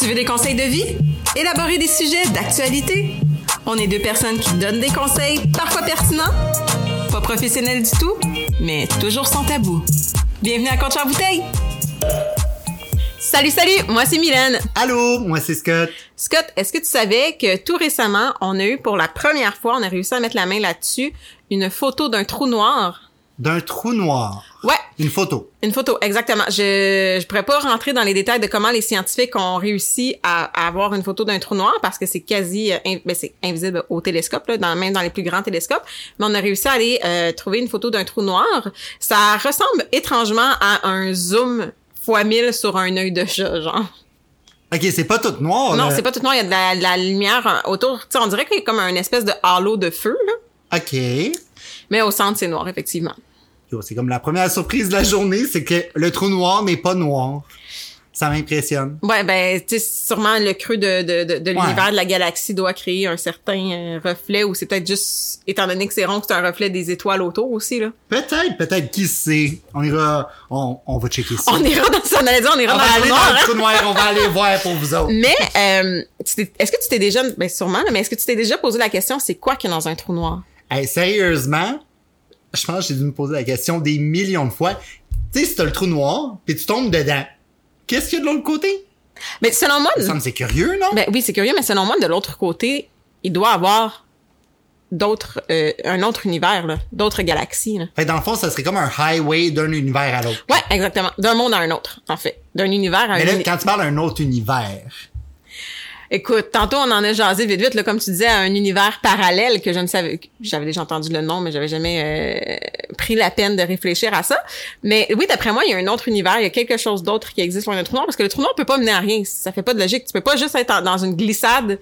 Tu veux des conseils de vie? Élaborer des sujets d'actualité? On est deux personnes qui donnent des conseils, parfois pertinents, pas professionnels du tout, mais toujours sans tabou. Bienvenue à Contre bouteille! Salut, salut! Moi, c'est Mylène. Allô, moi, c'est Scott. Scott, est-ce que tu savais que tout récemment, on a eu pour la première fois, on a réussi à mettre la main là-dessus, une photo d'un trou noir? D'un trou noir. Ouais. Une photo. Une photo, exactement. Je je pourrais pas rentrer dans les détails de comment les scientifiques ont réussi à, à avoir une photo d'un trou noir parce que c'est quasi euh, in- ben, c'est invisible au télescope là, dans, même dans les plus grands télescopes, mais on a réussi à aller euh, trouver une photo d'un trou noir. Ça ressemble étrangement à un zoom fois 1000 sur un œil de chat, genre. Ok, c'est pas tout noir. Non, c'est pas tout noir, il y a de la, de la lumière euh, autour. Tu sais, on dirait qu'il y a comme un espèce de halo de feu là, Ok. mais au centre c'est noir effectivement. C'est comme la première surprise de la journée, c'est que le trou noir n'est pas noir. Ça m'impressionne. Ouais, ben, tu sais, sûrement le creux de, de, de, de Ouais. l'univers de la galaxie doit créer un certain euh, reflet, ou c'est peut-être juste, étant donné que c'est rond, que c'est un reflet des étoiles autour aussi, là. Peut-être, peut-être, qui sait? On ira, on, on va checker ça. On ira dans, on allait dire, on ira On dans va le aller noir, dans le trou noir, on va aller voir pour vous autres. Mais, euh, est-ce que tu t'es déjà, ben sûrement, mais est-ce que tu t'es déjà posé la question, c'est quoi qu'il y a dans un trou noir? Hey, sérieusement, je pense que j'ai dû me poser la question des millions de fois. Tu sais, si t'as le trou noir, puis tu tombes dedans, qu'est-ce qu'il y a de l'autre côté? Mais selon moi, Ça me c'est curieux, non? ben oui, c'est curieux, mais selon moi, de l'autre côté, il doit avoir d'autres, euh, un autre univers, là, d'autres galaxies, là. Fait dans le fond, ça serait comme un highway d'un univers à l'autre. Ouais, exactement. D'un monde à un autre, en fait. D'un univers à un Mais là, uni- quand tu parles d'un autre univers, Écoute, tantôt on en a jasé vite vite, là, comme tu disais, à un univers parallèle que je ne savais, j'avais déjà entendu le nom, mais j'avais jamais euh, pris la peine de réfléchir à ça. Mais oui, d'après moi, il y a un autre univers, il y a quelque chose d'autre qui existe loin d'un trou noir, parce que le trou noir peut pas mener à rien, ça fait pas de logique. Tu peux pas juste être dans une glissade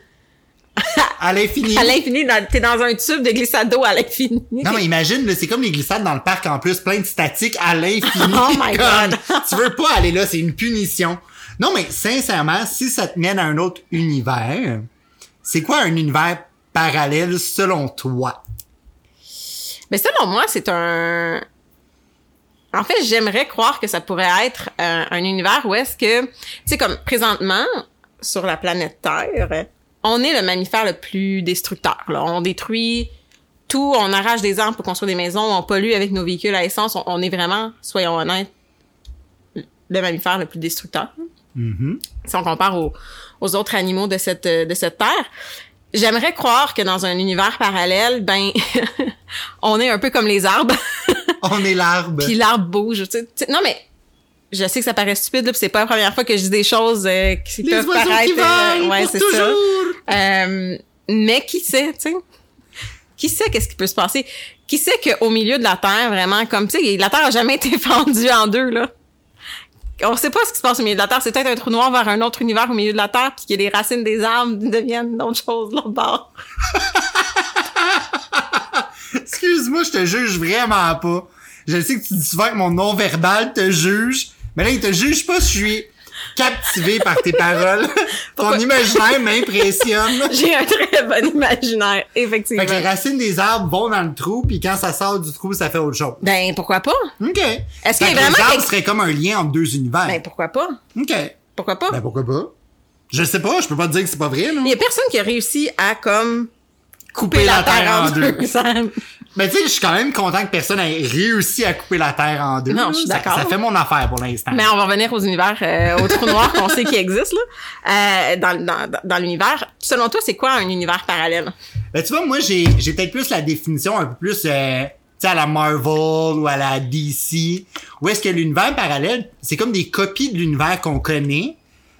à l'infini. à l'infini, t'es dans un tube de glissade d'eau à l'infini. Non, mais imagine, c'est comme les glissades dans le parc en plus, plein de statiques à l'infini. Oh my God. tu veux pas aller là, c'est une punition. Non, mais sincèrement, si ça te mène à un autre univers, c'est quoi un univers parallèle selon toi? Mais selon moi, c'est un. En fait, j'aimerais croire que ça pourrait être un, un univers où est-ce que, tu sais, comme présentement sur la planète Terre, on est le mammifère le plus destructeur. On détruit tout, on arrache des arbres pour construire des maisons, on pollue avec nos véhicules à essence. On est vraiment, soyons honnêtes, le mammifère le plus destructeur. Si on compare aux, aux autres animaux de cette de cette terre. J'aimerais croire que dans un univers parallèle, ben, on est un peu comme les arbres, On est l'arbre. puis l'arbre bouge. tu sais. Tu sais, non mais, je sais que ça paraît stupide là, c'est pas la première fois que je dis des choses euh, qui Les peuvent paraître. qui volent ouais, c'est toujours. ça. Euh, mais qui sait, tu sais? Qui sait qu'est-ce qui peut se passer? Qui sait qu'au milieu de la Terre, vraiment, comme, tu sais, la Terre a jamais été fendue en deux, là? On sait pas ce qui se passe au milieu de la Terre. C'est peut-être un trou noir vers un autre univers au milieu de la Terre, puis que les racines des arbres deviennent d'autres choses, l'autre bord. Excuse-moi, je te juge vraiment pas. Je sais que tu dis souvent que mon non-verbal te juge, mais là, il te juge pas si je suis captivé par tes paroles. Ton imaginaire m'impressionne. J'ai un très bon imaginaire, effectivement. Fait que les racines des arbres vont dans le trou, puis quand ça sort du trou, ça fait autre chose. Ben, pourquoi pas? OK. Est-ce qu'il y a vraiment les arbres serait comme un lien entre deux univers. Ben, pourquoi pas? OK. Pourquoi pas? Ben pourquoi pas? Je sais pas, je peux pas te dire que c'est pas vrai, là. Il y a personne qui a réussi à, comme, Couper la terre en deux. Mais tu sais, je suis quand même content que personne ait réussi à couper la terre en deux. Non, je suis d'accord. Ça, fait mon affaire pour l'instant. Mais on va revenir aux univers, euh, aux trous noirs qu'on sait qui existent, là. Euh, dans, dans, dans l'univers. Selon toi, c'est quoi un univers parallèle? Ben, tu vois, moi, j'ai, j'ai peut-être plus la définition un peu plus, euh, tu sais, à la Marvel ou à la DC, où est-ce que l'univers parallèle, c'est comme des copies de l'univers qu'on connaît,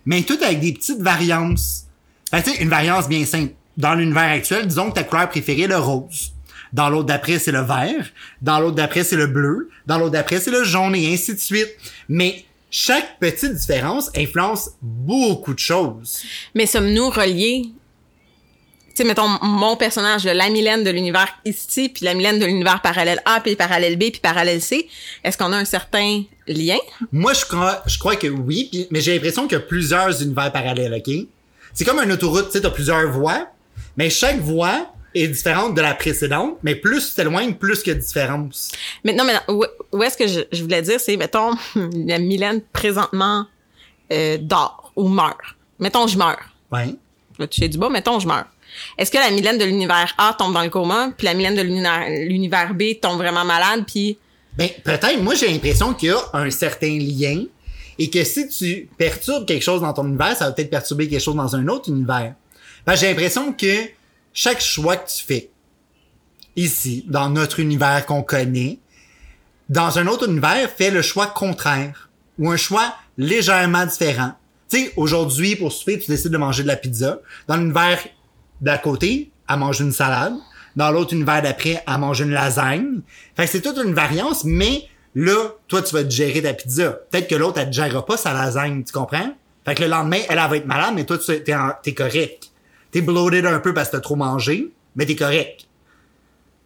mais tout avec des petites variances. Que, tu sais, une variance bien simple. Dans l'univers actuel, disons que ta couleur préférée est le rose. Dans l'autre d'après, c'est le vert. Dans l'autre d'après, c'est le bleu. Dans l'autre d'après, c'est le jaune et ainsi de suite. Mais chaque petite différence influence beaucoup de choses. Mais sommes-nous reliés? Tu sais, mettons, mon personnage, la Mylène de l'univers ici, puis la Mylène de l'univers parallèle A, puis parallèle B, puis parallèle C, est-ce qu'on a un certain lien? Moi, je crois, je crois que oui, mais j'ai l'impression qu'il y a plusieurs univers parallèles, OK? C'est comme une autoroute, tu sais, t'as plusieurs voies, mais chaque voie est différente de la précédente, mais plus tu t'éloignes, plus qu'il y a de différence. Mais non, mais non, où, est-ce que je, je voulais dire, c'est, mettons, la Mylène présentement euh, dort ou meurt. mettons, je meurs. Ouais. Je vais toucher du bas, mettons, je meurs. Est-ce que la Mylène de l'univers A tombe dans le coma, puis la Mylène de l'univers l'univers B tombe vraiment malade, puis Ben, peut-être, moi, j'ai l'impression qu'il y a un certain lien et que si tu perturbes quelque chose dans ton univers, ça va peut-être perturber quelque chose dans un autre univers. Ben, j'ai l'impression que chaque choix que tu fais ici, dans notre univers qu'on connaît, dans un autre univers, fait le choix contraire ou un choix légèrement différent. Tu sais, aujourd'hui, pour souper, tu décides de manger de la pizza. Dans l'univers d'à côté, à manger une salade. Dans l'autre univers d'après, à manger une lasagne. Fait que c'est toute une variance, mais là, toi, tu vas te gérer ta pizza. Peut-être que l'autre, elle te gérera pas sa lasagne, tu comprends? Fait que le lendemain, elle, elle va être malade, mais toi, tu t'es correct. T'es bloated un peu parce que t'as trop mangé, mais t'es correct.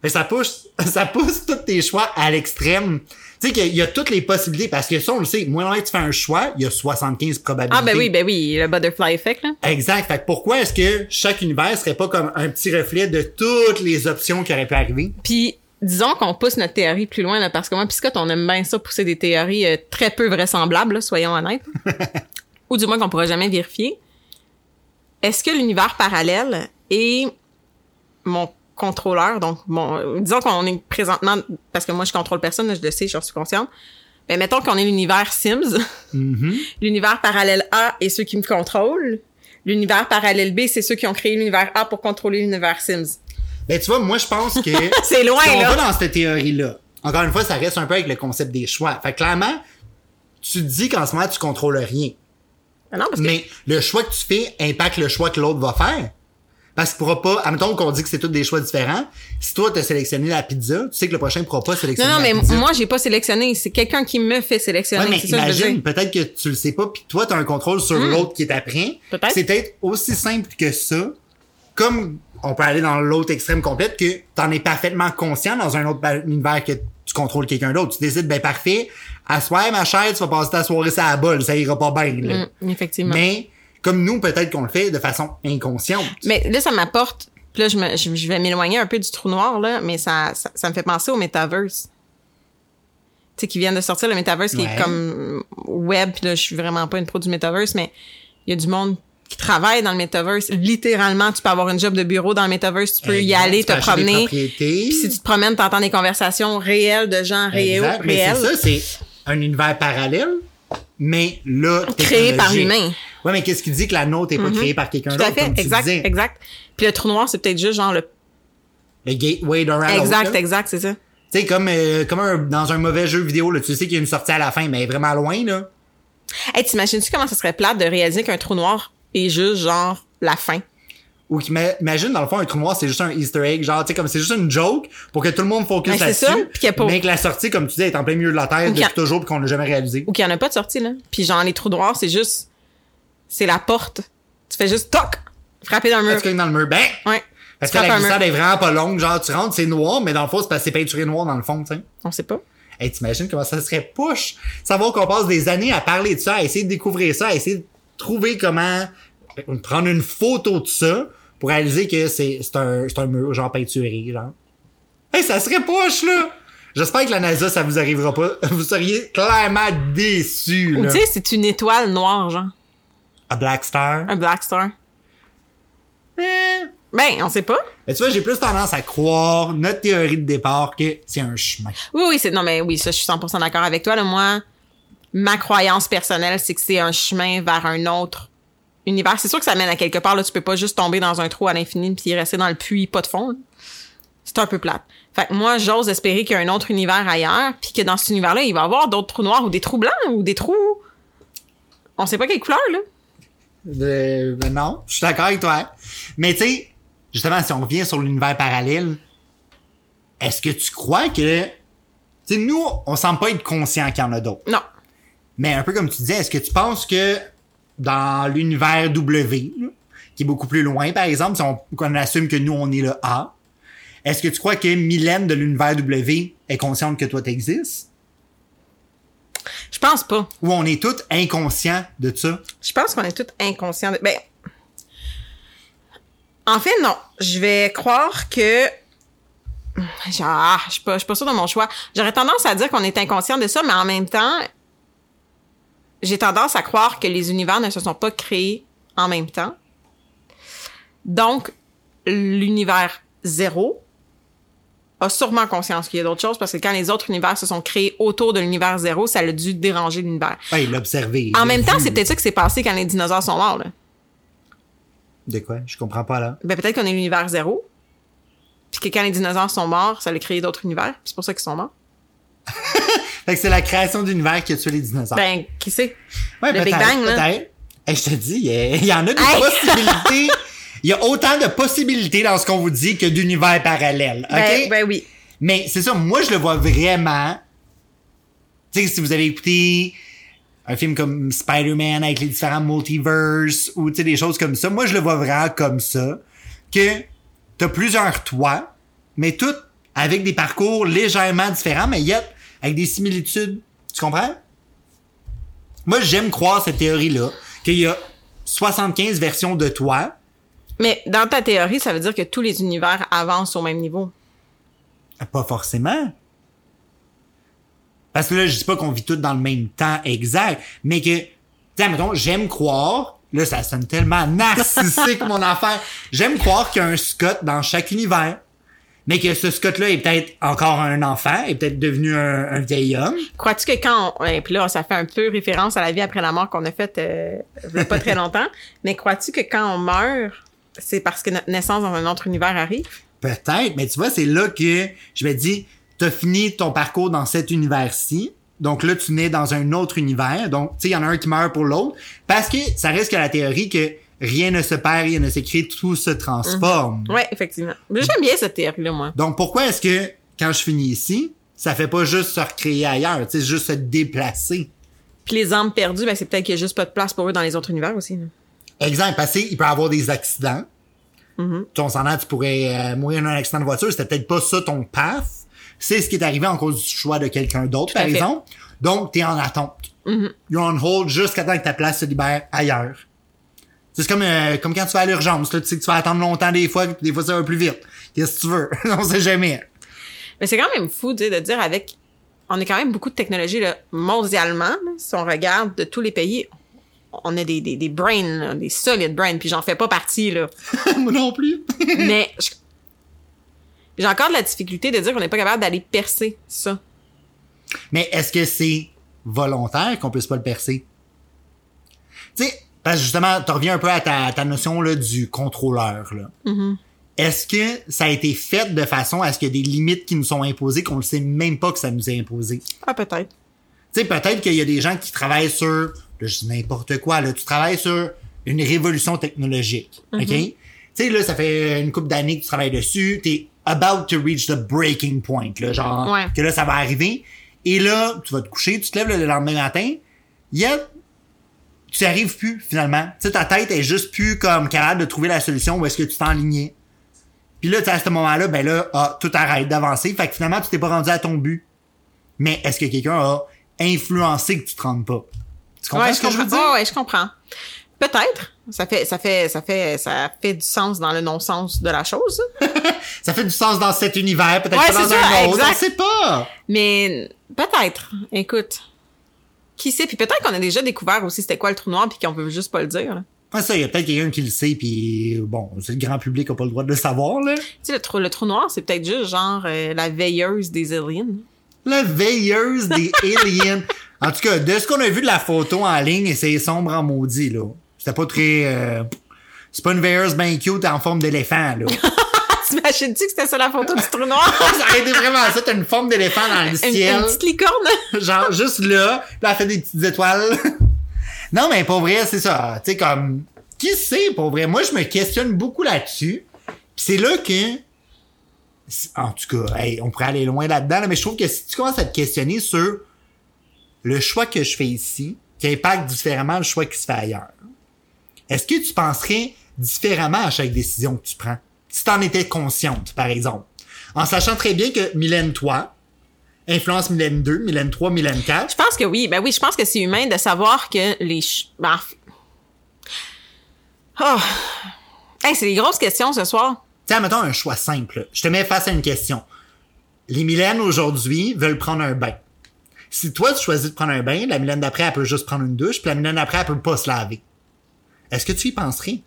Que ça pousse, ça pousse tous tes choix à l'extrême. Tu sais qu'il y a toutes les possibilités, parce que ça, on le sait, moins que tu fais un choix, il y a 75 probabilités. ah ben oui, ben oui, le butterfly effect là. Exact. Fait que pourquoi est-ce que chaque univers serait pas comme un petit reflet de toutes les options qui auraient pu arriver? Puis disons qu'on pousse notre théorie plus loin là, parce que moi, puis Scott, on aime bien ça pousser des théories euh, très peu vraisemblables, là, soyons honnêtes, ou du moins qu'on pourra jamais vérifier. Est-ce que l'univers parallèle est mon contrôleur, donc bon, disons qu'on est présentement, parce que moi je contrôle personne, là, je le sais, j'en suis consciente. Ben mettons qu'on est l'univers Sims. L'univers parallèle A est ceux qui me contrôlent. L'univers parallèle B, c'est ceux qui ont créé l'univers A pour contrôler l'univers Sims. Ben, tu vois, moi, je pense que. C'est loin, si on là. va dans cette théorie-là, encore une fois, ça reste un peu avec le concept des choix. Fait que clairement, tu te dis qu'en ce moment, tu contrôles rien. Ah non, parce que Mais le choix que tu fais impacte le choix que l'autre va faire. Parce qu'il pourra pas, admettons qu'on dit que c'est tous des choix différents. Si toi, t'as sélectionné la pizza, tu sais que le prochain pourra pas sélectionner Non, non, la mais moi, j'ai pas sélectionné. C'est quelqu'un qui me fait sélectionner. Ouais, mais imagine, peut-être que tu le sais pas, puis toi, t'as un contrôle sur l'autre qui est après. Hmm. Peut-être. C'est peut-être aussi simple que ça, comme on peut aller dans l'autre extrême complète, que t'en es parfaitement conscient dans un autre univers que tu contrôles quelqu'un d'autre. Tu décides, ben parfait, à soir, ma chère, tu vas passer ta soirée sur la bolle, ça ira pas bien. là. Mm, effectivement. Mais, Mais comme nous, peut-être qu'on le fait de façon inconsciente. là, ça m'apporte. Là, je, me, je, je vais m'éloigner un peu du trou noir, là, mais ça, ça, ça me fait penser au metaverse. Tu sais, qui viennent de sortir le metaverse qui est comme web. Puis là, je suis vraiment pas une pro du metaverse, mais il y a du monde qui travaille dans le metaverse. Littéralement, tu peux avoir une job de bureau dans le metaverse. Tu peux y aller, tu te promener. Puis si tu te promènes, t'entends des conversations réelles de gens réels. Réels. c'est ça, c'est un univers parallèle, mais là, Créé par l'humain. Ouais, mais qu'est-ce qui dit que la nôtre est pas créée par quelqu'un Tout d'autre, à fait, exact, exact. Puis le trou noir, c'est peut-être juste genre le... Le gateway d'un Exact, exact, c'est ça. Tu sais, comme, euh, comme un- dans un mauvais jeu vidéo, là, tu sais qu'il y a une sortie à la fin, mais vraiment loin, là. Hey, t'imagines-tu comment ça serait plate de réaliser qu'un trou noir est juste genre la fin? Ou qu'ima- imagine, dans le fond, un trou noir, c'est juste un easter egg, genre, tu sais, comme c'est juste une joke pour que tout le monde focus Ben, là-dessus. ça, puis qu'il y a pas- Mais que la sortie, comme tu dis, est en plein milieu de la Terre a- depuis toujours puis qu'on l'a jamais réalisé. Ou qu'il y en a pas de sortie, là. Puis genre, les trous noirs, c'est juste... C'est la porte. Tu fais juste toc! Frapper dans le mur. Que dans le mur, ben! Ouais. Parce Tu que la glissade est vraiment pas longue, genre, tu rentres, c'est noir, mais dans le fond, c'est parce que c'est peinturé noir dans le fond, tu sais. On sait pas. Hey, t'imagines comment ça serait push? Savoir qu'on passe des années à parler de ça, à essayer de découvrir ça, à essayer de trouver comment prendre une photo de ça pour réaliser que c'est, un, un mur, genre peinturé, genre. Hey, ça serait push, là! J'espère que la NASA, ça vous arrivera pas. Vous seriez clairement déçus, là. tu sais, c'est une étoile noire, genre. A Black Star? Un Black Star. Eh. Ben, on sait pas. Mais tu vois, j'ai plus tendance à croire notre théorie de départ que c'est un chemin. Oui, oui, c'est... Non, mais oui, ça, je suis 100% d'accord avec toi. Là, moi, ma croyance personnelle, c'est que c'est un chemin vers un autre univers. C'est sûr que ça mène à quelque part. Là, tu peux pas juste tomber dans un trou à l'infini puis rester dans le puits, pas de fond. C'est un peu plate. Fait que moi, j'ose espérer qu'il y a un autre univers ailleurs, puis que dans cet univers-là, il va y avoir d'autres trous noirs ou des trous blancs ou des trous... On sait pas quelle couleur, là. Euh, ben non, je suis d'accord avec toi. Mais tu sais, justement, si on revient sur l'univers parallèle, est-ce que tu crois que... Tu sais, nous, on semble pas être conscient qu'il y en a d'autres? Non. Mais un peu comme tu disais, est-ce que tu penses que dans l'univers W, qui est beaucoup plus loin, par exemple, si on, qu'on assume que nous, on est le A, est-ce que tu crois que Mylène de l'univers W est consciente que toi t'existes? Je pense pas. Ou on est tous inconscients de ça? Je pense qu'on est tous inconscients. De... Ben, en fait, non. Je vais croire que. Genre, ah, je suis pas, je suis pas sûre de mon choix. J'aurais tendance à dire qu'on est inconscient de ça, mais en même temps, j'ai tendance à croire que les univers ne se sont pas créés en même temps. Donc, l'univers zéro a sûrement conscience qu'il y a d'autres choses parce que quand les autres univers se sont créés autour de l'univers zéro, ça a dû déranger l'univers. Ouais, il l'a observé. En il même temps, c'est peut-être ça qui s'est passé quand les dinosaures sont morts. Là. De quoi? Je comprends pas, là. Ben, peut-être qu'on est l'univers zéro. Puis que quand les dinosaures sont morts, ça a créé d'autres univers. Puis c'est pour ça qu'ils sont morts. Fait que c'est la création d'univers qui a tué les dinosaures. Ben, qui sait? ouais, le Big Bang, là. Hey, je te dis, il y, en a des Hey! possibilités. Il y a autant de possibilités dans ce qu'on vous dit que d'univers parallèles. OK? Ben, ben oui. Mais c'est ça, moi je le vois vraiment. Tu sais, si vous avez écouté un film comme Spider-Man avec les différents multiverses ou tu sais des choses comme ça, moi je le vois vraiment comme ça que t'as plusieurs toits, mais toutes avec des parcours légèrement différents, mais yet avec des similitudes. Tu comprends? Moi j'aime croire cette théorie-là qu'il y a 75 versions de toi. Mais dans ta théorie, ça veut dire que tous les univers avancent au même niveau. Pas forcément. Parce que là, je dis pas qu'on vit tous dans le même temps exact, mais que, sais, mettons, j'aime croire, là, ça sonne tellement narcissique, mon affaire. J'aime croire qu'il y a un Scott dans chaque univers. Mais que ce Scott-là est peut-être encore un enfant, est peut-être devenu un, un vieil homme. Crois-tu que quand on... Et puis là, ça fait un peu référence à la vie après la mort qu'on a faite euh, il y a pas très longtemps. Mais crois-tu que quand on meurt, c'est parce que notre naissance dans un autre univers arrive? Peut-être, mais tu vois, c'est là que je me dis, t'as fini ton parcours dans cet univers-ci. Donc là, tu nais dans un autre univers. Donc, tu sais, il y en a un qui meurt pour l'autre. Parce que ça reste que la théorie que rien ne se perd, rien ne s'écrit, tout se transforme. Ouais, effectivement. Mais J'aime bien cette théorie-là, moi. Donc, pourquoi est-ce que, quand je finis ici, ça fait pas juste se recréer ailleurs, tu sais, juste se déplacer? Puis les âmes perdues, ben c'est peut-être qu'il y a juste pas de place pour eux dans les autres univers aussi. Exemple, parce qu'il peut y avoir des accidents. Mm-hmm. Ton s'entend, tu pourrais euh, mourir dans un accident de voiture. C'était peut-être pas ça ton path. C'est ce qui est arrivé en cause du choix de quelqu'un d'autre, par fait. Exemple. Donc, t'es en attente. You're on hold jusqu'à temps que ta place se libère ailleurs. C'est comme, euh, comme quand tu vas à l'urgence. Là, tu sais que tu vas attendre longtemps des fois, des fois ça va plus vite. Qu'est-ce que tu veux? On sait jamais. Mais c'est quand même fou de dire avec... On a quand même beaucoup de technologie là, mondialement. là. si on regarde de tous les pays, on a des, des, des brains, là, des solides brains, puis j'en fais pas partie. là. Moi non plus. Mais j'ai encore de la difficulté de dire qu'on n'est pas capable d'aller percer ça. Mais est-ce que c'est volontaire qu'on puisse pas le percer? Tu sais, parce que justement, tu reviens un peu à ta, ta notion là, du contrôleur. Là. Est-ce que ça a été fait de façon à ce qu'il y a des limites qui nous sont imposées qu'on ne sait même pas que ça nous est imposé? Ah, peut-être. Tu sais, peut-être qu'il y a des gens qui travaillent sur, là, je dis n'importe quoi, là, tu travailles sur une révolution technologique, OK? Tu sais, là, ça fait une couple d'années que tu travailles dessus, t'es about to reach the breaking point, là, genre, Ouais. que là, ça va arriver. Et là, tu vas te coucher, tu te lèves le lendemain matin, yet, tu n'y arrives plus, finalement. Tu sais, ta tête est juste plus comme capable de trouver la solution où est-ce que tu t'enlignais. Puis là, tu sais, à ce moment-là, ben là, ah, tout arrête d'avancer. Fait que finalement, tu t'es pas rendu à ton but. Mais est-ce que quelqu'un a influencé que tu te rendes pas? Tu comprends Ouais, ce je que je veux comprends. dire? Ouais, je comprends. Peut-être. Ça fait, ça fait, ça fait, ça fait du sens dans le non-sens de la chose. Ça fait du sens dans cet univers, peut-être Ouais, pas dans un autre. exact. On sait pas. Mais peut-être. Écoute. Qui sait? Puis peut-être qu'on a déjà découvert aussi c'était quoi le trou noir puis qu'on veut juste pas le dire. là. Ouais, ça, il y a peut-être quelqu'un qui le sait, puis bon, c'est le grand public qui a pas le droit de le savoir, là. Tu sais, le trou, le trou noir, c'est peut-être juste genre euh, la veilleuse des aliens. La veilleuse des aliens. En tout cas, de ce qu'on a vu de la photo en ligne, c'est sombre en maudit, là. C'était pas très... euh, C'est pas une veilleuse bien cute en forme d'éléphant, là. T'imagines-tu que c'était ça la photo du trou noir? ça aurait été vraiment ça, t'as une forme d'éléphant dans le une, ciel. une petite licorne? genre juste là, puis elle fait des petites étoiles. non, mais pour vrai, c'est ça. Tu sais, comme, qui sait, pour vrai? Moi, je me questionne beaucoup là-dessus. Puis c'est là que, en tout cas, hey, on pourrait aller loin là-dedans, là, mais je trouve que si tu commences à te questionner sur le choix que je fais ici, qui impacte différemment le choix qui se fait ailleurs, est-ce que tu penserais différemment à chaque décision que tu prends? Si t'en étais consciente, par exemple. En sachant très bien que Mylène, toi, influence Mylène 2, Mylène 3, Mylène 4. Je pense que oui. Ben oui, je pense que c'est humain de savoir que les... ch- Ben, oh. Hey, c'est des grosses questions ce soir. Tiens, mettons un choix simple. Je te mets face à une question. Les Mylènes aujourd'hui veulent prendre un bain. Si toi, tu choisis de prendre un bain, la Mylène d'après, elle peut juste prendre une douche, puis la Mylène d'après, elle peut pas se laver. est-ce que tu y penserais?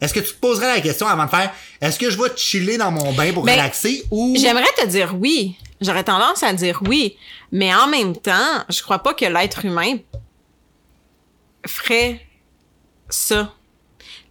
Est-ce que tu te poserais la question avant de faire est-ce que je vais chiller dans mon bain pour Ben, relaxer ou J'aimerais te dire oui. J'aurais tendance à dire oui. Mais en même temps, je crois pas que l'être humain ferait ça.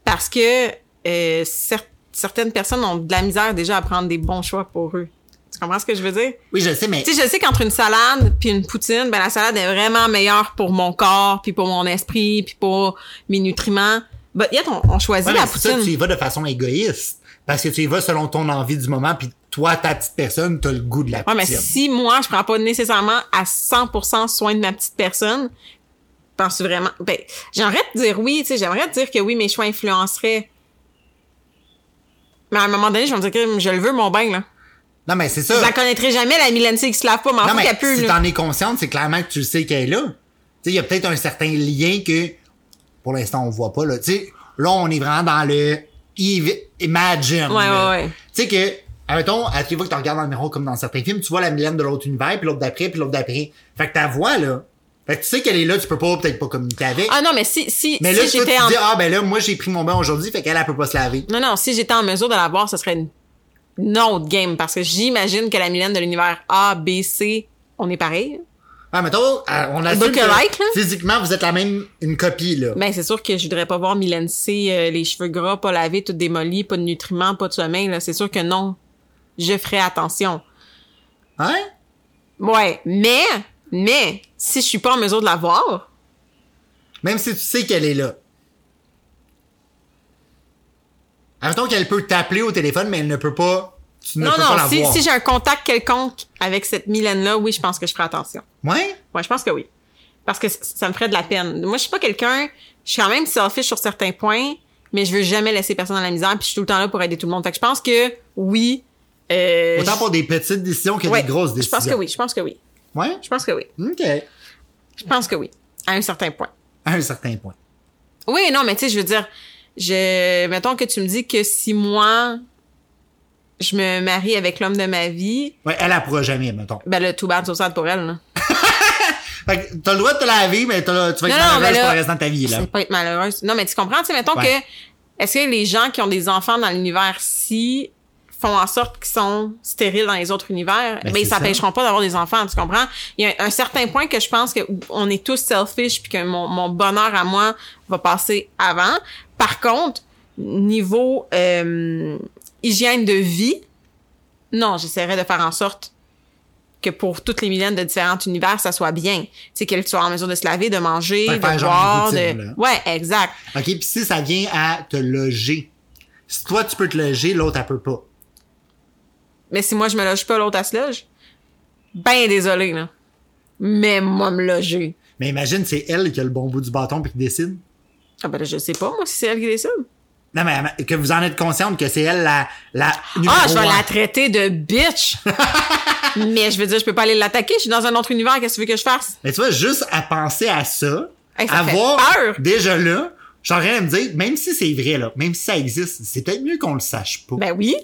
Parce que euh, cer- certaines personnes ont de la misère déjà à prendre des bons choix pour eux. Tu comprends ce que je veux dire? Oui, je sais, mais Tu sais, je sais qu'entre une salade puis une poutine, ben la salade est vraiment meilleure pour mon corps, puis pour mon esprit, puis pour mes nutriments. But yet, on, on choisit Ouais, la c'est ça, poutine. tu y vas de façon égoïste. Parce que tu y vas selon ton envie du moment, puis toi, ta petite personne, t'as le goût de la Ouais, mais poutine. si moi, je prends pas nécessairement à 100% soin de ma petite personne, penses-tu vraiment... Ben, j'aimerais te dire oui, tu sais, j'aimerais te dire que oui, mes choix influenceraient. Mais à un moment donné, je vais me dire que je le veux, mon bain, là. Non, mais c'est Je ça. la connaîtrais jamais, la Mylène qui se lave pas, mais en Non, fait mais si t'en es consciente, c'est clairement que tu sais qu'elle est là. Tu sais, il y a peut-être un certain lien que, pour l'instant, on voit pas, là. Tu sais, là, on est vraiment dans le imagine. Ouais, ouais, ouais. Tu sais que, admettons, à chaque fois que tu regardes dans le miroir comme dans certains films, tu vois la Mylène de l'autre univers, puis l'autre d'après, puis l'autre d'après. Fait que ta voix, là. Fait que tu sais qu'elle est là, tu peux pas, peut-être pas communiquer avec. Ah non, mais si, si, mais si là, tu j'étais en... dis, ah, ben là, moi, j'ai pris mon bain aujourd'hui, fait qu'elle, elle peut pas se laver. Non, non, si j'étais en mesure de la voir, ce serait une, une autre game, parce que j'imagine que la Mylène de l'univers A, B, C, on est pareil. Ah, mettons, euh, on a Look alike, là. physiquement, vous êtes la même, une copie, là. Ben, c'est sûr que je voudrais pas voir Mylène C, euh, les cheveux gras, pas lavés, tout démoli, pas de nutriments, pas de sommeil, là. C'est sûr que non. Je ferai attention. Hein? Ouais. Mais, mais, si je suis pas en mesure de la voir, Même si tu sais qu'elle est là. Admettons qu'elle peut t'appeler au téléphone, mais elle ne peut pas. Tu ne non, peux pas la non, si, j'ai un contact quelconque avec cette Mylène-là, oui, je pense que je ferai attention. Ouais? Ouais, je pense que oui. Parce que ça me ferait de la peine. Moi, je suis pas quelqu'un, je suis quand même selfish sur certains points, mais je veux jamais laisser personne dans la misère, puis je suis tout le temps là pour aider tout le monde. Fait que je pense que oui. Euh, Autant je- pour des petites décisions que ouais, des grosses Je décisions. pense que oui, je pense que oui. Ouais? Je pense que oui. OK. Je pense que oui. À un certain point. À un certain point. Oui, non, mais tu sais, je veux dire, je, mettons que tu me dis que si moi, je me marie avec l'homme de ma vie, Ouais, elle, elle pourra jamais, mettons. ben là, tout bad, tout sad pour elle, là. Fait que t'as le droit de te laver, mais t'as- tu vas être Non, malheureuse là, pour le restant de ta vie, là. Pas être malheureuse. Non, mais tu comprends, tu sais, mettons Ouais. que, est-ce que les gens qui ont des enfants dans l'univers-ci font en sorte qu'ils sont stériles dans les autres univers, Ben, ben, ils ça. s'empêcheront pas d'avoir des enfants, tu comprends? Il y a un certain point que je pense que on est tous selfish puis que mon, mon bonheur à moi va passer avant. Par contre, niveau euh, hygiène de vie, non, j'essaierai de faire en sorte que pour toutes les millénaires de différents univers, ça soit bien. Tu sais, qu'elle soit en mesure de se laver, de manger, de boire, de... là. Ouais, exact. OK, puis si ça vient à te loger, si toi, tu peux te loger, l'autre, elle peut pas. Mais si moi, je me loge pas, l'autre, elle se loge? Ben désolé, là. Mais moi, me loger. Mais imagine, c'est elle qui a le bon bout du bâton puis qui décide. Ah ben là, je sais pas, moi, si c'est elle qui décide. Non, mais que vous en êtes consciente que c'est elle la, la Ah, je vais la traiter de bitch! Mais je veux dire, je peux pas aller l'attaquer, je suis dans un autre univers, qu'est-ce que tu veux que je fasse? Mais tu vois, juste à penser à ça, Hey, ça à fait voir peur. déjà là, j'aurais à me dire, même si c'est vrai, là, même si ça existe, c'est peut-être mieux qu'on le sache pas. Ben oui.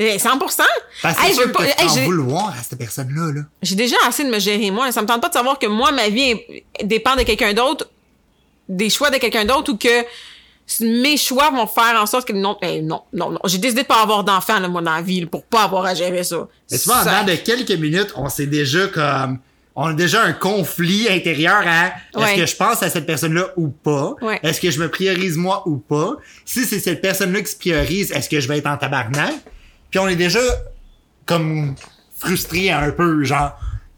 Eh, 100%. Parce que Hey, je veux pas- hey, en vouloir à cette personne-là, là. J'ai déjà assez de me gérer moi. Ça me tente pas de savoir que moi, ma vie dépend de quelqu'un d'autre, des choix de quelqu'un d'autre ou que mes choix vont faire en sorte que non, eh, non, non, non. J'ai décidé de pas avoir d'enfants, là, moi, dans la vie, là, pour pas avoir à gérer ça. Mais tu vois, en de quelques minutes, on s'est déjà comme, on a déjà un conflit intérieur à est-ce Ouais. que je pense à cette personne-là ou pas? Ouais. Est-ce que je me priorise moi ou pas? Si c'est cette personne-là qui se priorise, est-ce que je vais être en tabarnak? Puis on est déjà comme frustré un peu, genre.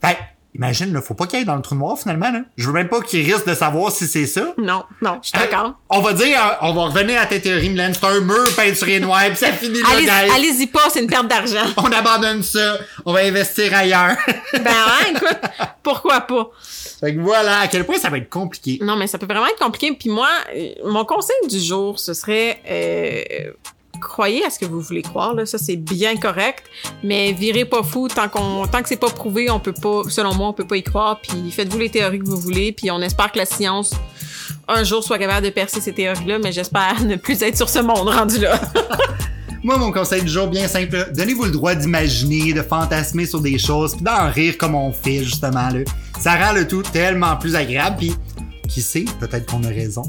Fait, imagine, là, faut pas qu'il aille dans le trou noir finalement, là. Je veux même pas qu'il risque de savoir si c'est ça. Non, non, je suis d'accord. On va dire, euh, on va revenir à ta théorie, Mylène, c'est un mur peinturé noir, pis ça finit là, Allez-. Allez-y pas, c'est une perte d'argent. On abandonne ça, on va investir ailleurs. ben ouais, écoute, pourquoi pas? Fait que voilà à quel point ça va être compliqué. Non, mais ça peut vraiment être compliqué. Puis moi, euh, mon conseil du jour, ce serait euh, croyez à ce que vous voulez croire. Là, ça c'est bien correct, mais virez pas fou tant qu'on tant que c'est pas prouvé, on peut pas. Selon moi, on peut pas y croire. Puis faites-vous les théories que vous voulez. Puis on espère que la science un jour soit capable de percer ces théories-là, mais j'espère ne plus être sur ce monde rendu là. Moi, mon conseil du jour, bien simple, donnez-vous le droit d'imaginer, de fantasmer sur des choses, puis d'en rire comme on fait, justement, là. Ça rend le tout tellement plus agréable, puis qui sait, peut-être qu'on a raison.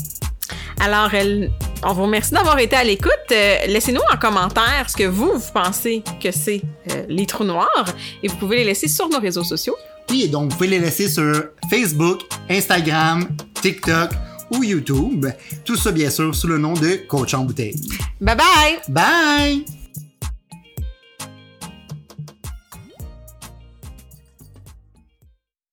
Alors, elle- on vous remercie d'avoir été à l'écoute. Euh, Laissez-nous en commentaire ce que vous, vous pensez que c'est euh, les trous noirs et vous pouvez les laisser sur nos réseaux sociaux. Oui, donc vous pouvez les laisser sur Facebook, Instagram, TikTok ou YouTube. Tout ça, bien sûr, sous le nom de Coach en bouteille. Bye bye! Bye!